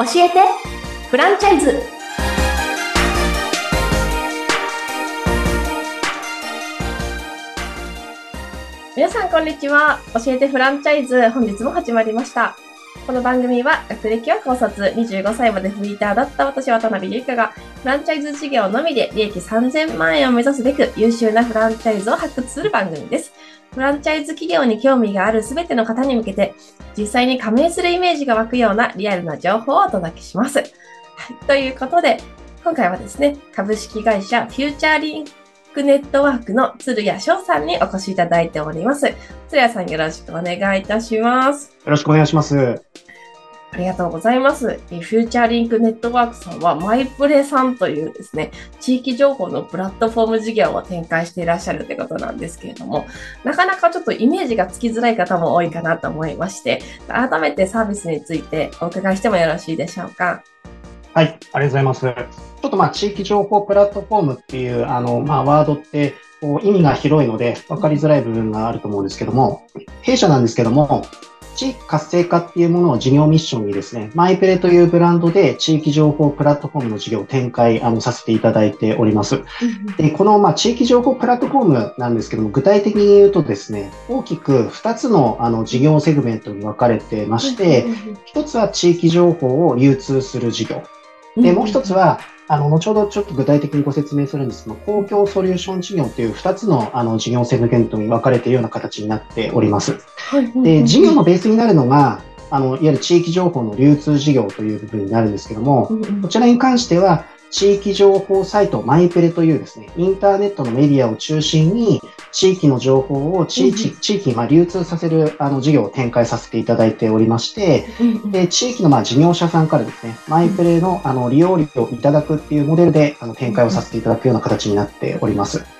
教えて。フランチャイズ。皆さんこんにちは。教えてフランチャイズ。本日も始まりました。この番組は学歴は高卒25歳までフリーターだった私渡辺優香がフランチャイズ事業のみで利益3000万円を目指すべく優秀なフランチャイズを発掘する番組です。フランチャイズ企業に興味がある全ての方に向けて実際に加盟するイメージが湧くようなリアルな情報をお届けします。はい、ということで今回はですね、株式会社フューチャーリンクネットワークの鶴谷翔さんにお越しいただいております。鶴谷さんよろしくお願いいたします。よろしくお願いします。ありがとうございます。フューチャーリンクネットワークさんは、マイプレさんというですね、地域情報のプラットフォーム事業を展開していらっしゃるということなんですけれども、なかなかちょっとイメージがつきづらい方も多いかなと思いまして、改めてサービスについてお伺いしてもよろしいでしょうか？はい、ありがとうございます。ちょっとまあ、地域情報プラットフォームっていう、あの、まあ、ワードって、こう意味が広いので、分かりづらい部分があると思うんですけども、弊社なんですけども、地域活性化っていうものを事業ミッションにですね、マイプレというブランドで地域情報プラットフォームの事業を展開あのさせていただいております。でこの、まあ、地域情報プラットフォームなんですけども、具体的に言うとですね、大きく2つのあの事業セグメントに分かれてまして、1つは地域情報を流通する事業。で、もう1つは、あの、後ほどちょっと具体的にご説明するんですけど、公共ソリューション事業という2つのあの事業セグメントに分かれているような形になっております。で、事業のベースになるのが、あの、いわゆる地域情報の流通事業という部分になるんですけども、こちらに関しては、地域情報サイトマイプレというですね、インターネットのメディアを中心に、地域の情報を地域,、地域にまあ流通させるあの事業を展開させていただいておりまして、で地域のまあ事業者さんからですね、マイプレのあの利用料をいただくっていうモデルであの展開をさせていただくような形になっております。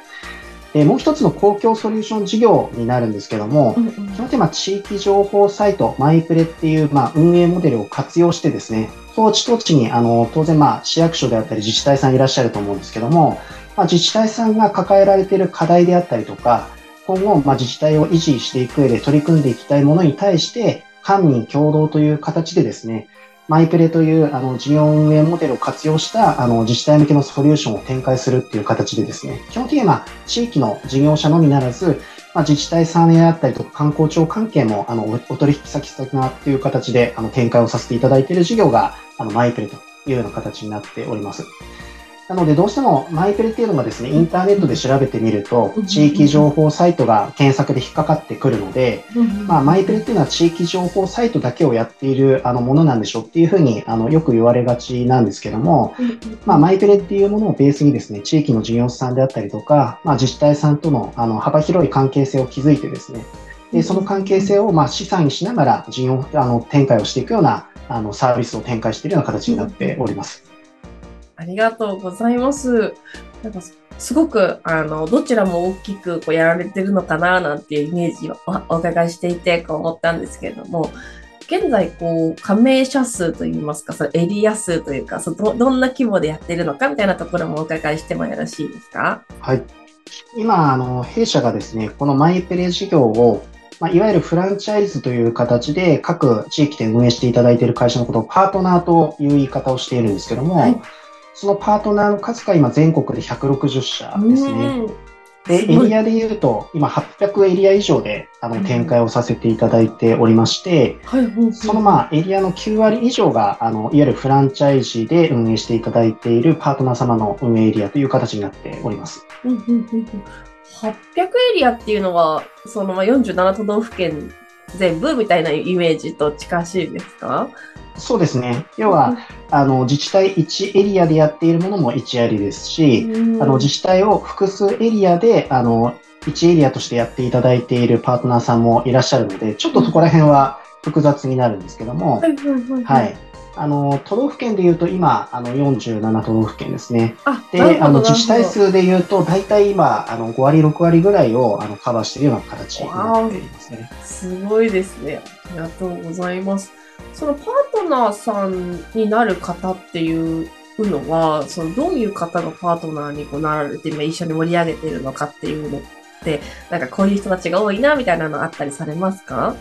でもう一つの公共ソリューション事業になるんですけども、基本的には地域情報サイト、マイプレっていうまあ運営モデルを活用してですね、当地当地にあの当然まあ市役所であったり自治体さんいらっしゃると思うんですけども、まあ、自治体さんが抱えられている課題であったりとか、今後まあ自治体を維持していく上で取り組んでいきたいものに対して、官民共同という形でですね、マイプレというあの事業運営モデルを活用したあの自治体向けのソリューションを展開するっていう形でですね、基本的には地域の事業者のみならず、まあ、自治体さんであったりとか観光庁関係もあのお取引先先なっていう形であの展開をさせていただいている事業があのマイプレというような形になっております。なので、どうしてもマイペレっていうのがですね、インターネットで調べてみると、地域情報サイトが検索で引っかかってくるので、まあ、マイペレっていうのは地域情報サイトだけをやっているあのものなんでしょうっていうふうにあのよく言われがちなんですけども、まあ、マイペレっていうものをベースにですね、地域の事業者さんであったりとか、まあ、自治体さんとのあの幅広い関係性を築いてですね、でその関係性をまあ資産にしながら事業あの展開をしていくようなあのサービスを展開しているような形になっております。ありがとうございます。なんかすごくあのどちらも大きくこうやられてるのかななんていうイメージをおお伺いしていてこう思ったんですけれども、現在こう加盟者数といいますか、そのエリア数というか、そのどどんな規模でやってるのかみたいなところもお伺いしてもよろしいですか？はい。今、あの、弊社がですね、このマイペレ事業を、まあ、いわゆるフランチャイズという形で各地域で運営していただいている会社のことをパートナーという言い方をしているんですけども、はいそのパートナーの数が今全国で160社ですね。うんで、エリアで言うと、今800エリア以上であの展開をさせていただいておりまして、そのまあエリアの9割以上が、あの、いわゆるフランチャイジで運営していただいているパートナー様の運営エリアという形になっております。うんうんうんうん800エリアっていうのは、そのまあ47都道府県全部みたいなイメージと近しいですか？そうですね。要は、あの、自治体1エリアでやっているものも1エリアですし、あの、自治体を複数エリアで、あの、1エリアとしてやっていただいているパートナーさんもいらっしゃるので、ちょっとそこら辺は複雑になるんですけども、は。い。あの、都道府県で言うと今、あの、47都道府県ですね。あ、で、あの、自治体数で言うと、大体今、あの、5割、6割ぐらいを、あの、カバーしているような形になっていますね。すごいですね。ありがとうございます。そのパートナーさんになる方っていうのは、そのどういう方がパートナーにこうなられて今一緒に盛り上げてるのかっていうのって、なんかこういう人たちが多いなみたいなのあったりされますか？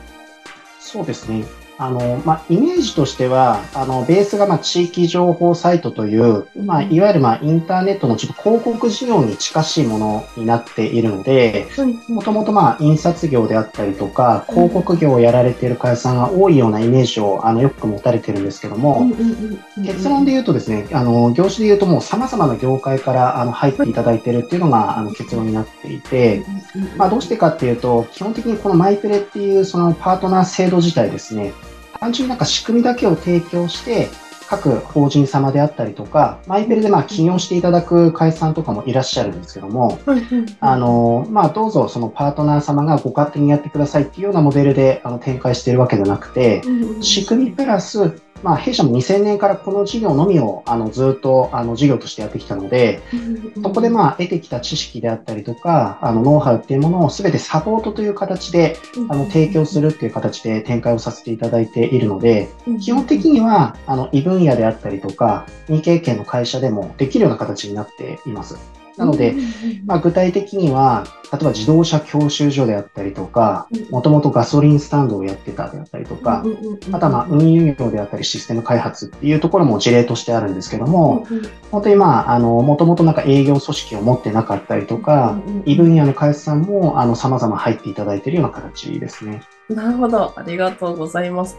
そうですね。あの、まあ、イメージとしては、あの、ベースが、まあ、地域情報サイトという、まあ、いわゆる、まあ、インターネットのちょっと広告事業に近しいものになっているので、もともと、まあ、印刷業であったりとか、広告業をやられている会社さんが多いようなイメージを、あの、よく持たれてるんですけども、結論で言うとですね、あの、業種で言うともう様々な業界から、あの、入っていただいているっていうのが、あの、結論になっていて、まあ、どうしてかっていうと、基本的にこのマイプレっていう、そのパートナー制度自体ですね、単純になんか仕組みだけを提供して、各法人様であったりとか、マイペルでまあ起業していただく会社さんとかもいらっしゃるんですけども、あの、まあ、どうぞそのパートナー様がご勝手にやってくださいっていうようなモデルであの展開しているわけじゃなくて、仕組みプラスまあ、弊社も2000年からこの事業のみをあのずっとあの事業としてやってきたので、そこでまあ得てきた知識であったりとか、あのノウハウっていうものをすべてサポートという形であの提供するっていう形で展開をさせていただいているので、基本的にはあの異分野であったりとか、未経験の会社でもできるような形になっています。なので、まあ、具体的には、例えば自動車教習所であったりとか、もともとガソリンスタンドをやってたであったりとか、あとはまあ運輸業であったりシステム開発っていうところも事例としてあるんですけども、本当にまあ、あの、もともとなんか営業組織を持ってなかったりとか、異分野の会社さんも、あの、様々入っていただいているような形ですね。なるほど。ありがとうございます。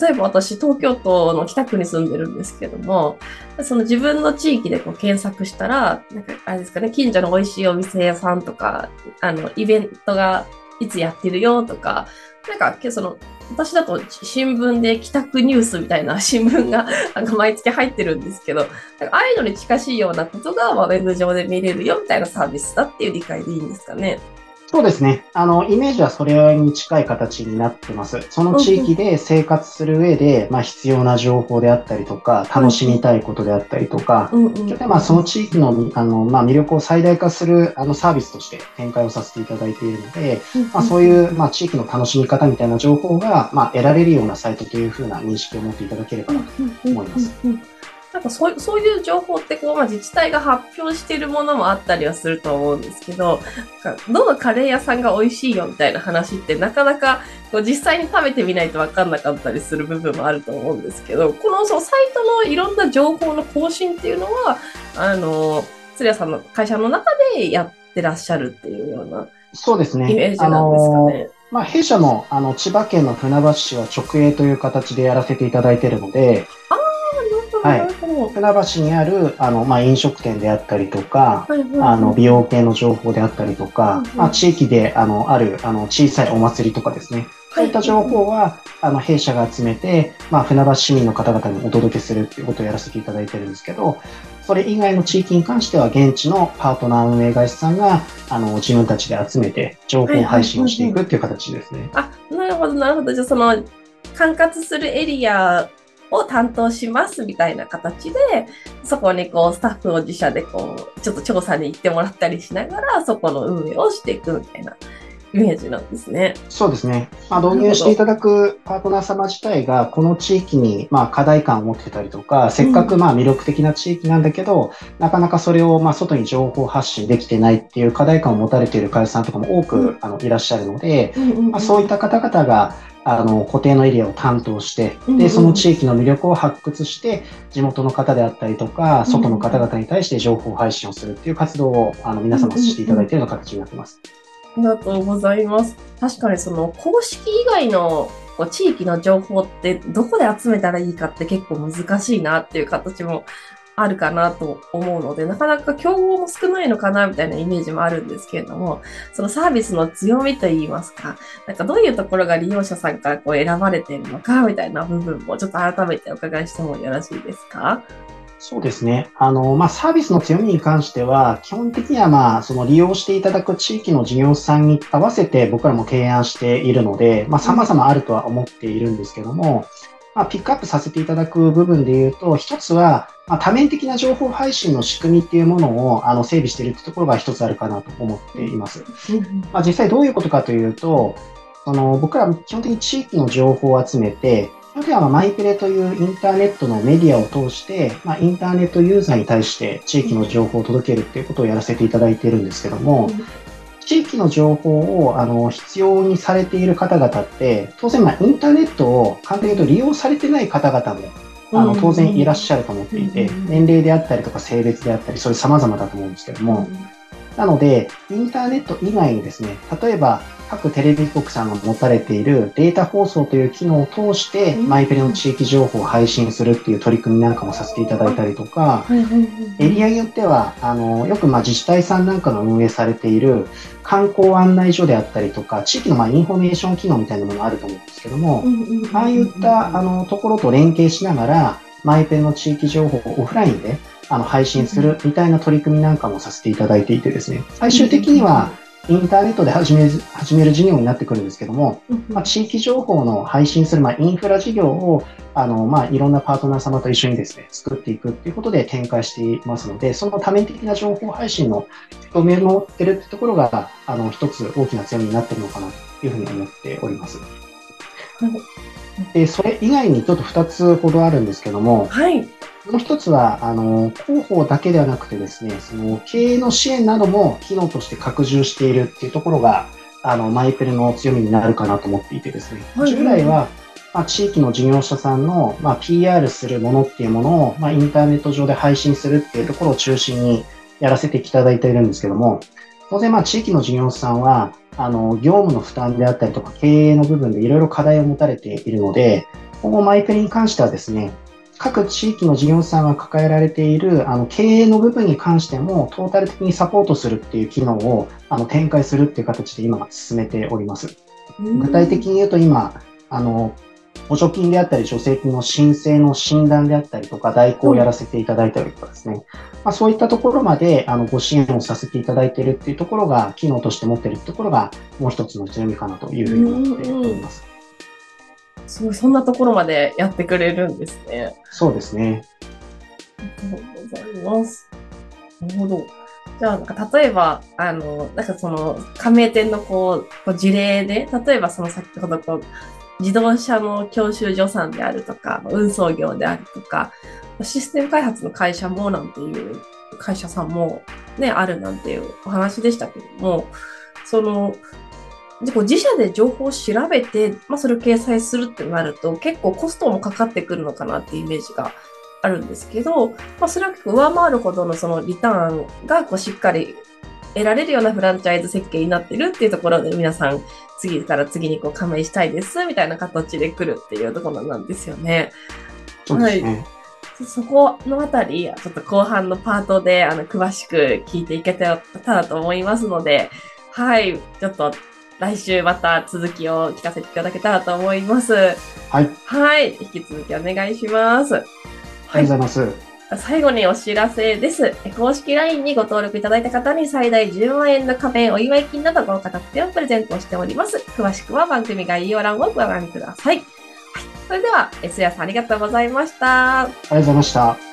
例えば私、東京都の北区に住んでるんですけども、その自分の地域でこう検索したら、なんか、あれですかね、近所の美味しいお店屋さんとか、あの、イベントがいつやってるよとか、なんか、その、私だと新聞で帰宅ニュースみたいな 新聞がなんか毎月入ってるんですけど、なんかああいうのに近しいようなことが、ま、ウェブ上で見れるよみたいなサービスだっていう理解でいいんですかね。そうですね。あの、イメージはそれに近い形になってます。その地域で生活する上で、まあ、必要な情報であったりとか、楽しみたいことであったりとか、まあ、その地域の、あの、まあ、魅力を最大化する、あの、サービスとして展開をさせていただいているので、まあ、そういう、まあ、地域の楽しみ方みたいな情報が、まあ、得られるようなサイトというふうな認識を持っていただければと思います。なんかそうそういう情報ってこう、まあ、自治体が発表しているものもあったりはすると思うんですけど、どのカレー屋さんが美味しいよみたいな話ってなかなかこう実際に食べてみないと分かんなかったりする部分もあると思うんですけど、このそのサイトのいろんな情報の更新っていうのは、あの、鶴屋さんの会社の中でやってらっしゃるっていうようなそうですね。イメージなんですかね。まあ、弊社のあの千葉県の船橋市は直営という形でやらせていただいているので、あはい、船橋にあるあの、まあ、飲食店であったりとか、あの美容系の情報であったりとか、まあ、地域であのあるあの小さいお祭りとかですね、そういった情報は、あの弊社が集めて、まあ、船橋市民の方々にお届けするっていうことをやらせていただいてるんですけど、それ以外の地域に関しては、現地のパートナー運営会社さんが、あの、自分たちで集めて、情報配信をしていくっていう形ですね。あ、なるほど、なるほど。じゃあ、その、管轄するエリアを担当しますみたいな形で、そこにこうスタッフを自社でこう、ちょっと調査に行ってもらったりしながら、そこの運営をしていくみたいなイメージなんですね。そうですね。まあ、導入していただくパートナー様自体が、この地域にまあ課題感を持ってたりとか、せっかくまあ魅力的な地域なんだけど、うん、なかなかそれをまあ外に情報発信できてないっていう課題感を持たれている会社さんとかも多く、あのいらっしゃるので、まあ、そういった方々が、あの、固定のエリアを担当して、で、その地域の魅力を発掘して、地元の方であったりとか、外の方々に対して情報配信をするっていう活動を、あの、皆様していただいているような形になってます。ありがとうございます。確かにその、公式以外のこう地域の情報ってどこで集めたらいいかって結構難しいなっていう形もあるかなと思うので、なかなか競合も少ないのかなみたいなイメージもあるんですけれども、そのサービスの強みといいますか、なんかどういうところが利用者さんからこう選ばれているのかみたいな部分もちょっと改めてお伺いしてもよろしいですか？そうですね。あの、まあ、サービスの強みに関しては、基本的には、まあ、その利用していただく地域の事業者さんに合わせて僕らも提案しているので、まあ、様々あるとは思っているんですけども、まあ、ピックアップさせていただく部分で言うと、一つは、まあ、多面的な情報配信の仕組みっていうものをあの整備しているってところが一つあるかなと思っています。まあ、実際どういうことかというと、その僕ら基本的に地域の情報を集めて、基本はマイペレというインターネットのメディアを通して、まあ、インターネットユーザーに対して地域の情報を届けるっていうことをやらせていただいているんですけども、地域の情報をあの必要にされている方々って、当然、まあ、インターネットを簡単に言うと利用されてない方々もあの当然いらっしゃると思っていて年齢であったりとか性別であったり、それ様々だと思うんですけども、なので、インターネット以外にですね、例えば各テレビ局さんが持たれているデータ放送という機能を通して、うん。まいぷれの地域情報を配信するっていう取り組みなんかもさせていただいたりとか、エリアによっては、あの、よくまあ自治体さんなんかが運営されている観光案内所であったりとか、地域のまあインフォメーション機能みたいなものがあると思うんですけども、ああいったあのところと連携しながら、マイペンの地域情報をオフラインであの配信するみたいな取り組みなんかもさせていただいていてですね、最終的にはインターネットで始める始める事業になってくるんですけども、まあ、地域情報の配信する、まあ、インフラ事業をあの、まあ、いろんなパートナー様と一緒にですね、作っていくっていうことで展開していますので、その多面的な情報配信の表明を持ってるってところが、あの、一つ大きな強みになってるのかなというふうに思っております。で、それ以外にちょっと2つほどあるんですけども、はい。もう一つは、あの、広報だけではなくてですね、その経営の支援なども機能として拡充しているっていうところが、あの、マイペルの強みになるかなと思っていてですね、はい従来は、まあ、地域の事業者さんの、まあ、PR するものっていうものを、まあ、インターネット上で配信するっていうところを中心にやらせていただいているんですけども、当然、まあ、地域の事業者さんは、あの、業務の負担であったりとか、経営の部分でいろいろ課題を持たれているので、今後マイペルに関してはですね、各地域の事業者さんが抱えられているあの経営の部分に関してもトータル的にサポートするっていう機能をあの展開するっていう形で今進めております。具体的に言うと今、あの、補助金であったり助成金の申請の診断であったりとか代行をやらせていただいたりとかですね、まあ、そういったところまであのご支援をさせていただいているっていうところが機能として持っているところがもう一つの強みかなというふうに思っております。すごい、そんなところまでやってくれるんですね。そうですね。ありがとうございます。なるほど。じゃあ、なんか例えば、あの、なんかその、加盟店のこう、こう事例で、例えばその先ほどこう、自動車の教習所さんであるとか、運送業であるとか、システム開発の会社もなんていう会社さんもね、あるなんていうお話でしたけども、その、でこう自社で情報を調べて、まあ、それを掲載するってなると、結構コストもかかってくるのかなっていうイメージがあるんですけど、まあ、それは結構上回るほどのそのリターンがこうしっかり得られるようなフランチャイズ設計になってるっていうところで皆さん次から次にこう加盟したいですみたいな形で来るっていうところなんですよね。そうですね。そそこのあたり、ちょっと後半のパートであの詳しく聞いていけたらと思いますので、はい、ちょっと来週また続きを聞かせていただけたらと思います。はい。はい、引き続きお願いします。ありがとうございます。最後にお知らせです。公式 LINE にご登録いただいた方に最大10万円の加盟お祝い金など豪華特典をプレゼントしております。詳しくは番組概要欄をご覧ください。はい、それでは、S やさんありがとうございました。ありがとうございました。